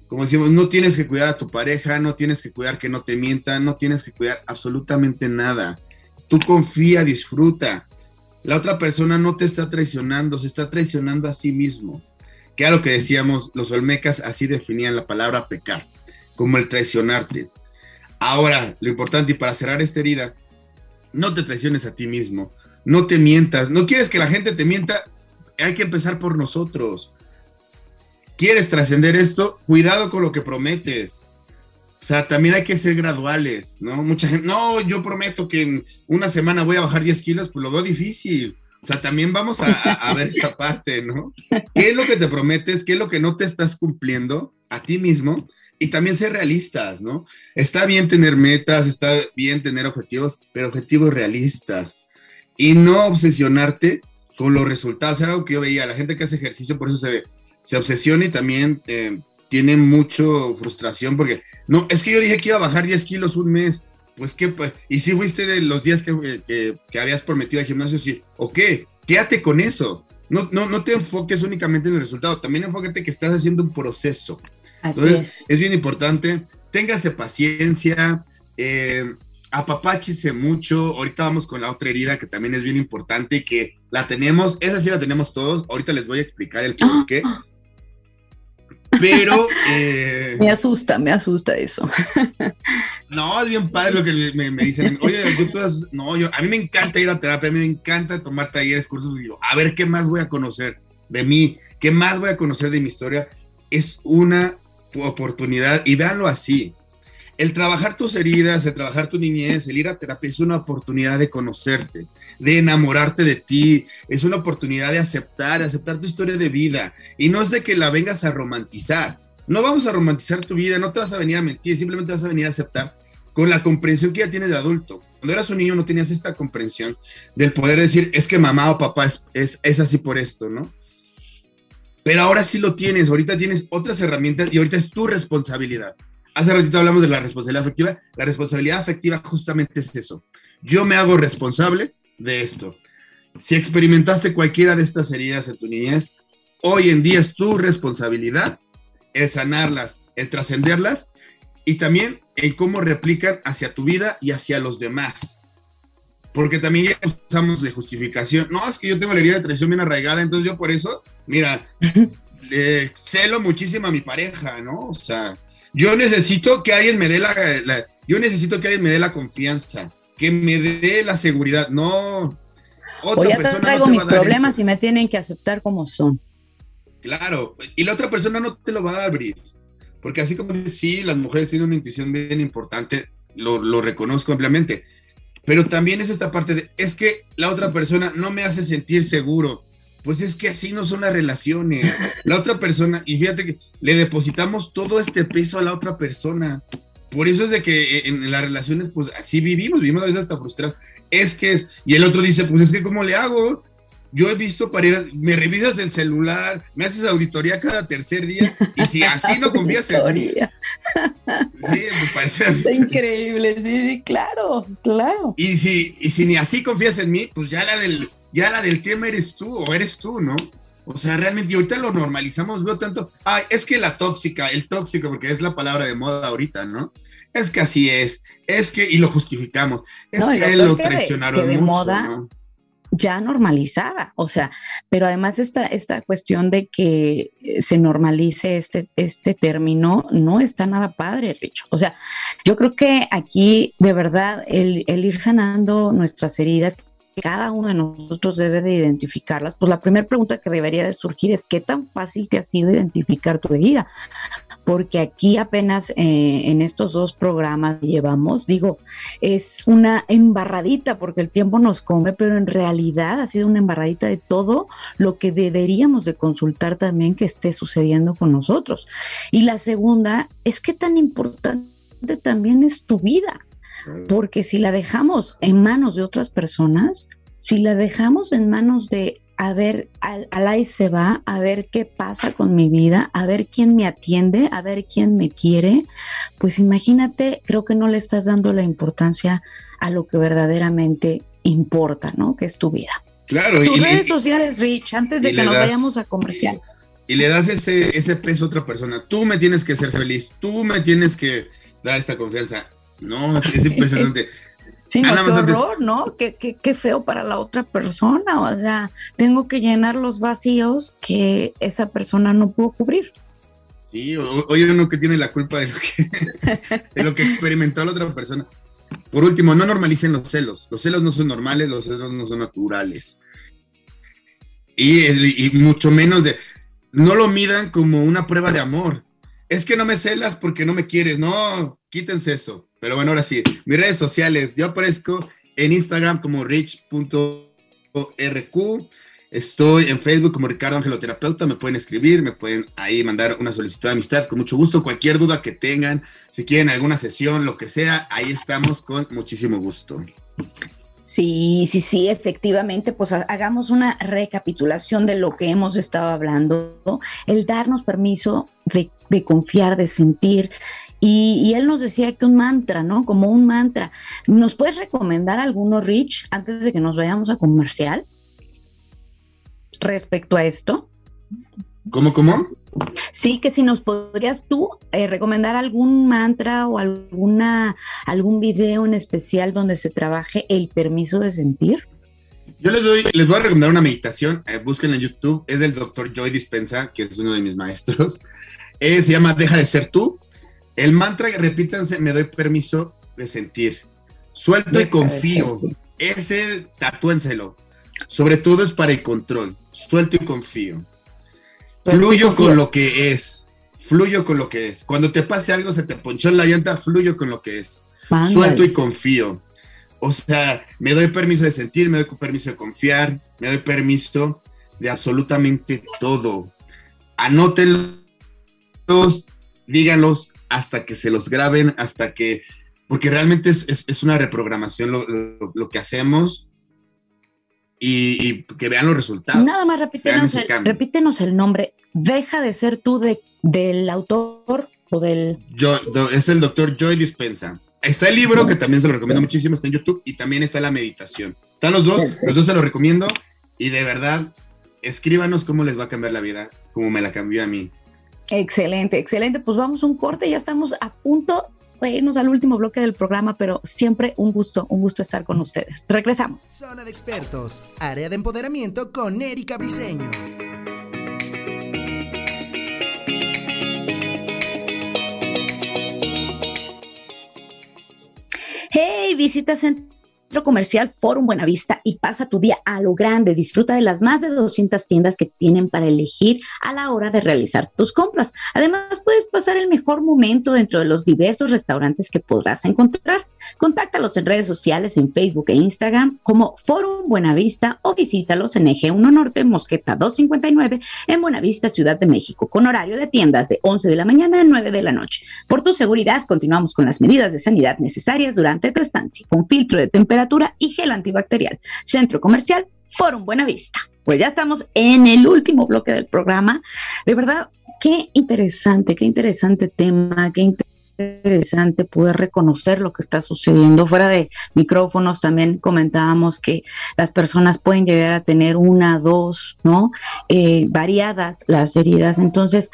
Como decimos, no tienes que cuidar a tu pareja, no tienes que cuidar que no te mientan, no tienes que cuidar absolutamente nada. Tú confía, disfruta. La otra persona no te está traicionando, se está traicionando a sí mismo. Que lo que decíamos, los olmecas así definían la palabra pecar como el traicionarte. Ahora, lo importante y para cerrar esta herida, no te traiciones a ti mismo, no te mientas, no quieres que la gente te mienta, hay que empezar por nosotros. ¿Quieres trascender esto? Cuidado con lo que prometes. O sea, también hay que ser graduales, ¿no? Mucha gente, no, yo prometo que en una semana voy a bajar 10 kilos, pues lo veo difícil. O sea, también vamos a, a ver esta parte, ¿no? ¿Qué es lo que te prometes? ¿Qué es lo que no te estás cumpliendo a ti mismo? Y también ser realistas, ¿no? Está bien tener metas, está bien tener objetivos, pero objetivos realistas. Y no obsesionarte con los resultados. Era algo que yo veía, la gente que hace ejercicio por eso se, se obsesiona y también eh, tiene mucho frustración porque, no, es que yo dije que iba a bajar 10 kilos un mes. Pues que, pues, y si fuiste de los días que, que, habías prometido al gimnasio, sí, ok, quédate con eso. No, no, no te enfoques únicamente en el resultado, también enfócate que estás haciendo un proceso.
Así es.
Es bien importante. Téngase paciencia. Eh, apapáchese mucho. Ahorita vamos con la otra herida que también es bien importante y que la tenemos. Esa sí la tenemos todos. Ahorita les voy a explicar el por qué. Pero. Eh,
me asusta, me asusta eso.
no, es bien padre lo que me, dicen. Oye, no, yo, a mí me encanta ir a terapia, a mí me encanta tomar talleres, cursos. Digo, a ver qué más voy a conocer de mí, qué más voy a conocer de mi historia. Es una oportunidad y véanlo así. El trabajar tus heridas, el trabajar tu niñez, el ir a terapia es una oportunidad de conocerte, de enamorarte de ti, es una oportunidad de aceptar, aceptar tu historia de vida y no es de que la vengas a romantizar. No vamos a romantizar tu vida, no te vas a venir a mentir, simplemente vas a venir a aceptar con la comprensión que ya tienes de adulto. Cuando eras un niño no tenías esta comprensión del poder decir, es que mamá o papá es, es, es así por esto, ¿no? Pero ahora sí lo tienes, ahorita tienes otras herramientas y ahorita es tu responsabilidad. hace ratito hablamos de la responsabilidad afectiva. La responsabilidad afectiva justamente es eso. Yo me hago responsable de esto. Si experimentaste cualquiera de estas heridas en tu niñez, hoy en día es tu responsabilidad el sanarlas, el trascenderlas y también en cómo replican hacia tu vida y hacia los demás. Porque también ya usamos de justificación. No, es que yo tengo la herida de traición bien arraigada, entonces yo por eso, mira, eh, celo muchísimo a mi pareja, ¿no? O sea, yo necesito que alguien me dé la, yo necesito que alguien me dé la confianza, que me dé la seguridad, no.
Otra o ya traigo mis problemas y me tienen que aceptar como son.
Claro, y la otra persona no te lo va a dar, Brice. Porque así como sí, las mujeres tienen una intuición bien importante, lo, lo reconozco ampliamente. Pero también es esta parte de, es que la otra persona no me hace sentir seguro. Pues es que así no son las relaciones. La otra persona, y fíjate que le depositamos todo este peso a la otra persona. Por eso es de que eh, en, las relaciones, pues así vivimos, vivimos a veces hasta frustrados. Es que, y el otro dice, pues es que, ¿cómo le hago? Yo he visto parejas, me revisas el celular, me haces auditoría cada tercer día, y si así no confías en mí.
Sí, me parece. Está increíble, sí, sí, claro, claro.
Y si, y si ni así confías en mí, pues ya la del, ya la del tema eres tú, o eres tú, ¿no? O sea, realmente, y ahorita lo normalizamos, veo tanto, ay, es que la tóxica, el tóxico, porque es la palabra de moda ahorita, ¿no? Es que así es, es que, y lo justificamos, es que él lo traicionaron mucho, moda, ¿no?
Ya normalizada, o sea, pero además esta, esta cuestión de que eh, se normalice este, este término no está nada padre, Rich. O sea, yo creo que aquí de verdad el, el ir sanando nuestras heridas cada uno de nosotros debe de identificarlas, pues la primera pregunta que debería de surgir es qué tan fácil te ha sido identificar tu herida, porque aquí apenas eh, en estos dos programas llevamos, digo, es una embarradita, porque el tiempo nos come, pero en realidad ha sido una embarradita de todo lo que deberíamos de consultar también que esté sucediendo con nosotros. Y la segunda es qué tan importante también es tu vida porque si la dejamos en manos de otras personas, si la dejamos en manos de, a ver, al, ahí se va, a ver qué pasa con mi vida, a ver quién me atiende, a ver quién me quiere, pues imagínate, creo que no le estás dando la importancia a lo que verdaderamente importa, ¿no? Que es tu vida.
Claro.
Tus redes sociales, Rich, antes de que nos vayamos a comercial.
Y le das ese, ese peso a otra persona. Tú me tienes que ser feliz, tú me tienes que dar esta confianza. No, es, impresionante.
Sí, no, qué horror, ¿no? Qué, qué, feo para la otra persona. O sea, tengo que llenar los vacíos que esa persona no pudo cubrir.
Sí, oye uno que tiene la culpa de lo que, de lo que experimentó la otra persona. Por último, no normalicen los celos. Los celos no son normales, los celos no son naturales. Y, y mucho menos de, no lo midan como una prueba de amor. Es que no me celas porque no me quieres. No, quítense eso. Pero bueno, ahora sí, mis redes sociales, yo aparezco en Instagram como rich.rq, estoy en Facebook como Ricardo Angeloterapeuta, me pueden escribir, me pueden ahí mandar una solicitud de amistad con mucho gusto, cualquier duda que tengan, si quieren alguna sesión, lo que sea, ahí estamos con muchísimo gusto.
Sí, sí, sí, efectivamente, pues hagamos una recapitulación de lo que hemos estado hablando, el darnos permiso de, de confiar, de sentir y, él nos decía que un mantra, ¿no? Como un mantra. ¿Nos puedes recomendar alguno, Rich, antes de que nos vayamos a comercial? Respecto a esto.
¿Cómo, cómo?
Sí, que si nos podrías tú eh, recomendar algún mantra o alguna, algún video en especial donde se trabaje el permiso de sentir.
Yo les doy, les voy a recomendar una meditación, eh, búsquenla en YouTube, es del doctor Joy Dispensa, que es uno de mis maestros. Eh, se llama Deja de ser tú. El mantra, repítanse, me doy permiso de sentir. Suelto y confío. Ese tatúenselo. Sobre todo es para el control. Suelto y confío. Fluyo con lo que es. Fluyo con lo que es. Cuando te pase algo, se te ponchó en la llanta, fluyo con lo que es. Suelto y confío. O sea, me doy permiso de sentir, me doy permiso de confiar, me doy permiso de absolutamente todo. Anótenlos, díganlos, hasta que se los graben, hasta que, porque realmente es, una reprogramación lo, que hacemos y, que vean los resultados.
Nada más repítenos el, repítenos el nombre, deja de ser tú de, del autor o del...
Yo, es el doctor Joy Dispensa. Está el libro, que también se lo recomiendo muchísimo, está en YouTube, y también está la meditación. Están los dos, los dos se los recomiendo, y de verdad, escríbanos cómo les va a cambiar la vida, como me la cambió a mí.
Excelente, excelente. Pues vamos a un corte, ya estamos a punto de irnos al último bloque del programa, pero siempre un gusto, un gusto estar con ustedes. Regresamos.
Zona de expertos, área de empoderamiento con Erika Briseño.
Hey, visita Centro Comercial Forum Buenavista y pasa tu día a lo grande. Disfruta de las más de 200 tiendas que tienen para elegir a la hora de realizar tus compras. Además, puedes pasar el mejor momento dentro de los diversos restaurantes que podrás encontrar. Contáctalos en redes sociales en Facebook e Instagram como Forum Buenavista o visítalos en Eje 1 Norte, Mosqueta 259 en Buenavista, Ciudad de México, con horario de tiendas de 11 de la mañana a 9 de la noche. Por tu seguridad, continuamos con las medidas de sanidad necesarias durante tu estancia, con filtro de temperatura y gel antibacterial. Centro Comercial Forum Buenavista. Pues ya estamos en el último bloque del programa. De verdad, qué interesante, qué interesante tema, qué interesante interesante poder reconocer lo que está sucediendo. Fuera de micrófonos también comentábamos que las personas pueden llegar a tener una, dos, ¿no? Eh, variadas las heridas. Entonces,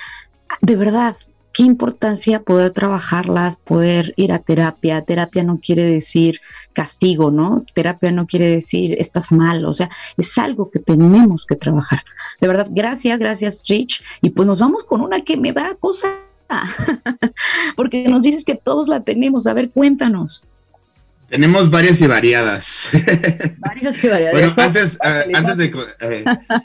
de verdad, qué importancia poder trabajarlas, poder ir a terapia. Terapia no quiere decir castigo, ¿no? Terapia no quiere decir estás mal, o sea, es algo que tenemos que trabajar. De verdad, gracias, gracias Rich. Y pues nos vamos con una que me da cosa Porque nos dices que todos la tenemos. A ver, cuéntanos.
Tenemos varias y variadas. Varias y variadas. Bueno, antes, antes, de, eh,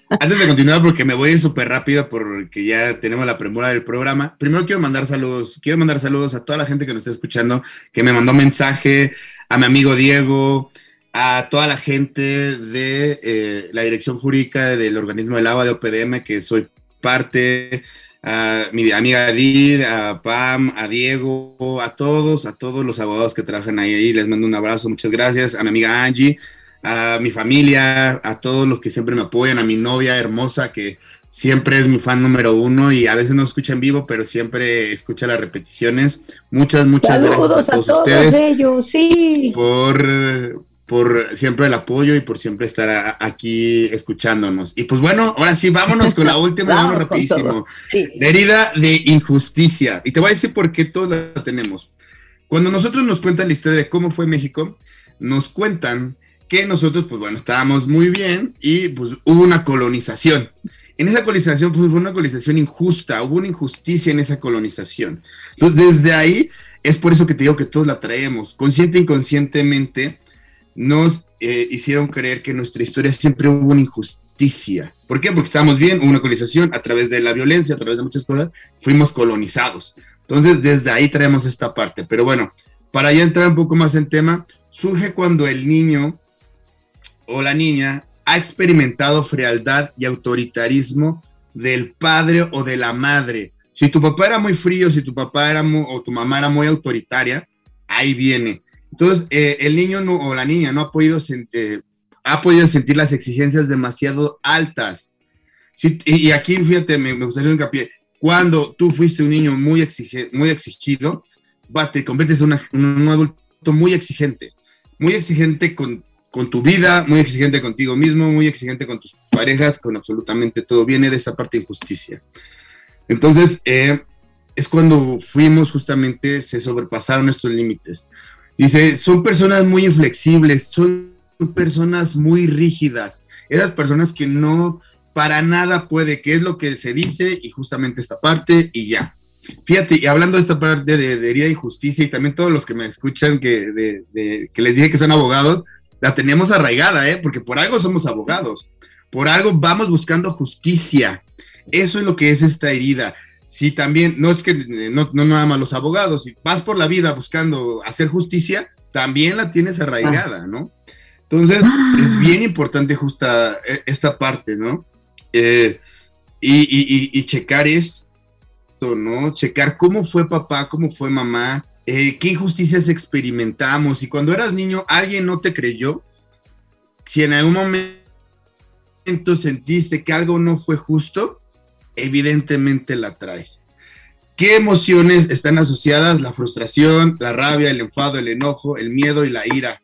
antes de continuar, porque me voy a ir súper rápido porque ya tenemos la premura del programa. Primero quiero mandar saludos. Quiero mandar saludos a toda la gente que nos está escuchando, que me mandó mensaje, a mi amigo Diego, a toda la gente de eh, la dirección jurídica del organismo del agua de OPDM, que soy parte, a mi amiga Edith, a Pam, a Diego, a todos, a todos los abogados que trabajan ahí, les mando un abrazo, muchas gracias, a mi amiga Angie, a mi familia, a todos los que siempre me apoyan, a mi novia hermosa que siempre es mi fan número uno y a veces no escucha en vivo, pero siempre escucha las repeticiones. Muchas, muchas gracias a todos, ustedes
ellos, sí.
por, por siempre el apoyo y por siempre estar aquí escuchándonos. Y pues bueno, ahora sí, vámonos con la última, vamos rapidísimo. La herida de injusticia. Y te voy a decir por qué todos la tenemos. Cuando nosotros nos cuentan la historia de cómo fue México, nos cuentan que nosotros, pues bueno, estábamos muy bien y pues hubo una colonización. En esa colonización, pues fue una colonización injusta, hubo una injusticia en esa colonización. Entonces, desde ahí, es por eso que te digo que todos la traemos, consciente e inconscientemente, nos eh, hicieron creer que en nuestra historia siempre hubo una injusticia. ¿Por qué? Porque estábamos bien, hubo una colonización a través de la violencia, a través de muchas cosas, fuimos colonizados. Entonces, desde ahí traemos esta parte. Pero bueno, para ya entrar un poco más en tema, surge cuando el niño o la niña ha experimentado frialdad y autoritarismo del padre o de la madre. Si tu papá era muy frío, si tu papá era o tu mamá era muy autoritaria, ahí viene. Entonces, eh, el niño o la niña no ha podido, eh, ha podido sentir las exigencias demasiado altas. y, aquí, fíjate, me, gustaría un hincapié. Cuando tú fuiste un niño muy, muy exigido, va, te conviertes en un adulto muy exigente. Muy exigente con, con tu vida, muy exigente contigo mismo, muy exigente con tus parejas, con absolutamente todo. Viene de esa parte de injusticia. Entonces, eh, es cuando fuimos justamente, se sobrepasaron estos límites. Dice, son personas muy inflexibles, son personas muy rígidas, esas personas que no para nada puede, que es lo que se dice y justamente esta parte y ya. Fíjate, y hablando de esta parte de, herida y justicia y también todos los que me escuchan que, que les dije que son abogados, la tenemos arraigada, ¿eh? porque por algo somos abogados, por algo vamos buscando justicia. Eso es lo que es esta herida si también, no es que no, no nada más los abogados, si vas por la vida buscando hacer justicia, también la tienes arraigada, ¿no? Entonces, es bien importante justa e, esta parte, ¿no? Eh, y, checar esto, ¿no? Checar cómo fue papá, cómo fue mamá, eh, qué injusticias experimentamos. Y cuando eras niño, alguien no te creyó, si en algún momento sentiste que algo no fue justo, evidentemente la traes. ¿Qué emociones están asociadas? La frustración, la rabia, el enfado, el enojo, el miedo y la ira,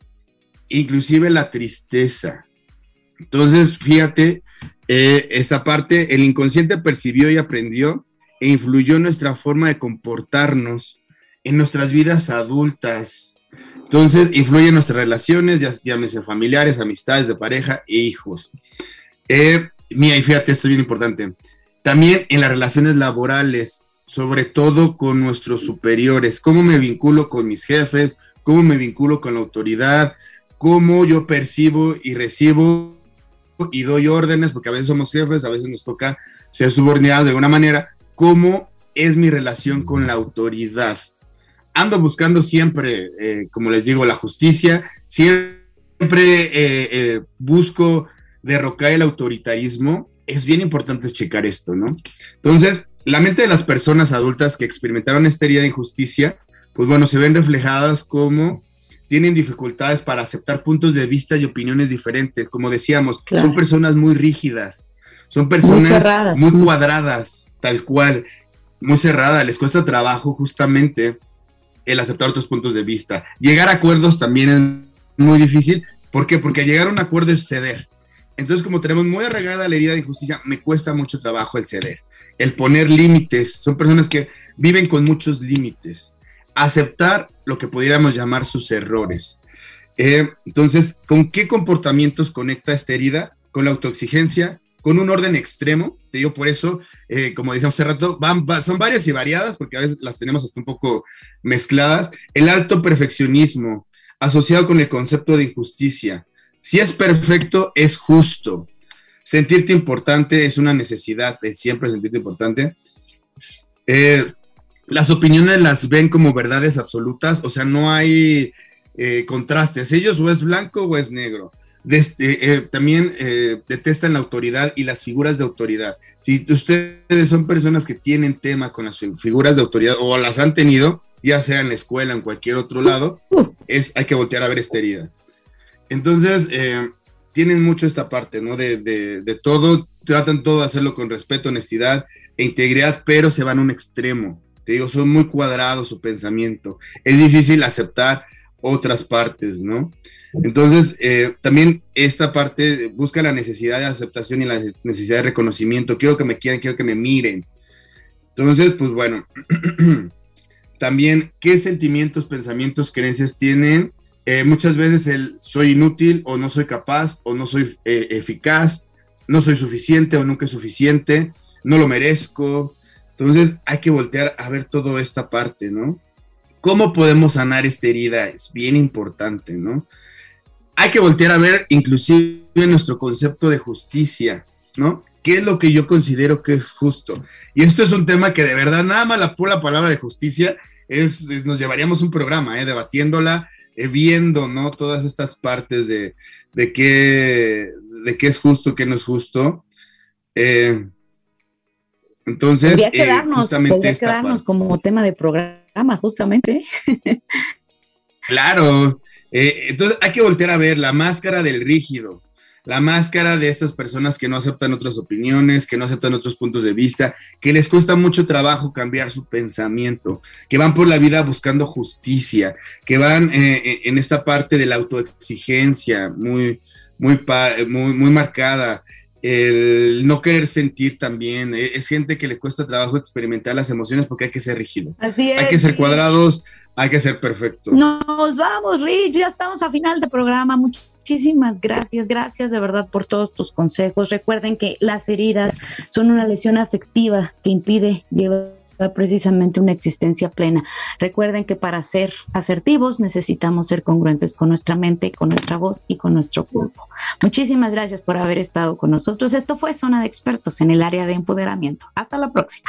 inclusive la tristeza. Entonces, fíjate, eh, esta parte, el inconsciente percibió y aprendió e influyó en nuestra forma de comportarnos en nuestras vidas adultas. Entonces, influye en nuestras relaciones, ya, llámese familiares, amistades de pareja e hijos. Eh, mira, y fíjate, esto es bien importante. También en las relaciones laborales, sobre todo con nuestros superiores, cómo me vinculo con mis jefes, cómo me vinculo con la autoridad, cómo yo percibo y recibo y doy órdenes, porque a veces somos jefes, a veces nos toca ser subordinados de alguna manera, cómo es mi relación con la autoridad. Ando buscando siempre, eh, como les digo, la justicia, siempre eh, eh, busco derrocar el autoritarismo. Es bien importante checar esto, ¿no? Entonces, la mente de las personas adultas que experimentaron esta herida de injusticia, pues bueno, se ven reflejadas como tienen dificultades para aceptar puntos de vista y opiniones diferentes. Como decíamos, son personas muy rígidas, son personas muy, cuadradas, tal cual, muy cerradas, les cuesta trabajo justamente el aceptar otros puntos de vista. Llegar a acuerdos también es muy difícil. ¿Por qué? Porque llegar a un acuerdo es ceder. Entonces, como tenemos muy arraigada la herida de injusticia, me cuesta mucho trabajo el ceder, el poner límites. Son personas que viven con muchos límites aceptar lo que pudiéramos llamar sus errores. Eh, entonces, ¿con qué comportamientos conecta esta herida? Con la autoexigencia, con un orden extremo. Te digo, por eso, eh, como decíamos hace rato, van, son varias y variadas, porque a veces las tenemos hasta un poco mezcladas. El alto perfeccionismo, asociado con el concepto de injusticia. Si es perfecto, es justo. Sentirte importante es una necesidad de siempre sentirte importante. Eh, las opiniones las ven como verdades absolutas, o sea, no hay eh, contrastes. Ellos o es blanco o es negro. Eh, también eh, detestan la autoridad y las figuras de autoridad. Si ustedes son personas que tienen tema con las figuras de autoridad o las han tenido, ya sea en la escuela en cualquier otro lado, es, hay que voltear a ver esta herida. Entonces, tienen mucho esta parte, ¿no? De, de todo, tratan todo de hacerlo con respeto, honestidad e integridad, pero se van a un extremo te digo, son muy cuadrados su pensamiento. Es difícil aceptar otras partes, ¿no? Entonces, eh, también esta parte busca la necesidad de aceptación y la necesidad de reconocimiento. Quiero que me quieran, quiero que me miren. Entonces, pues bueno, también qué sentimientos, pensamientos, creencias tienen. Eh, muchas veces el soy inútil o no soy capaz o no soy eh, eficaz, no soy suficiente o nunca es suficiente, no lo merezco, entonces hay que voltear a ver toda esta parte, ¿no? ¿Cómo podemos sanar esta herida? Es bien importante, ¿no? Hay que voltear a ver inclusive nuestro concepto de justicia, ¿no? ¿Qué es lo que yo considero que es justo? Y esto es un tema que de verdad, nada más la pura palabra de justicia, es, nos llevaríamos un programa, ¿eh? debatiéndola, viendo, ¿no? Todas estas partes de, de, qué, de qué es justo, qué no es justo. Eh, entonces,
podría eh, quedarnos, quedarnos como tema de programa, justamente.
claro, eh, entonces hay que voltear a ver la máscara del rígido, la máscara de estas personas que no aceptan otras opiniones, que no aceptan otros puntos de vista, que les cuesta mucho trabajo cambiar su pensamiento, que van por la vida buscando justicia, que van eh, en esta parte de la autoexigencia muy, muy, muy, muy marcada, el no querer sentir también. E, es gente que le cuesta trabajo experimentar las emociones porque hay que ser rígido.
Así
Hay que ser cuadrados, hay que ser perfectos.
Nos vamos, Rich, ya estamos a final de programa. Muchísimas gracias, gracias de verdad por todos tus consejos. Recuerden que las heridas son una lesión afectiva que impide llevar precisamente una existencia plena. Recuerden que para ser asertivos necesitamos ser congruentes con nuestra mente, con nuestra voz y con nuestro cuerpo. Muchísimas gracias por haber estado con nosotros. Esto fue Zona de Expertos en el área de empoderamiento. Hasta la próxima.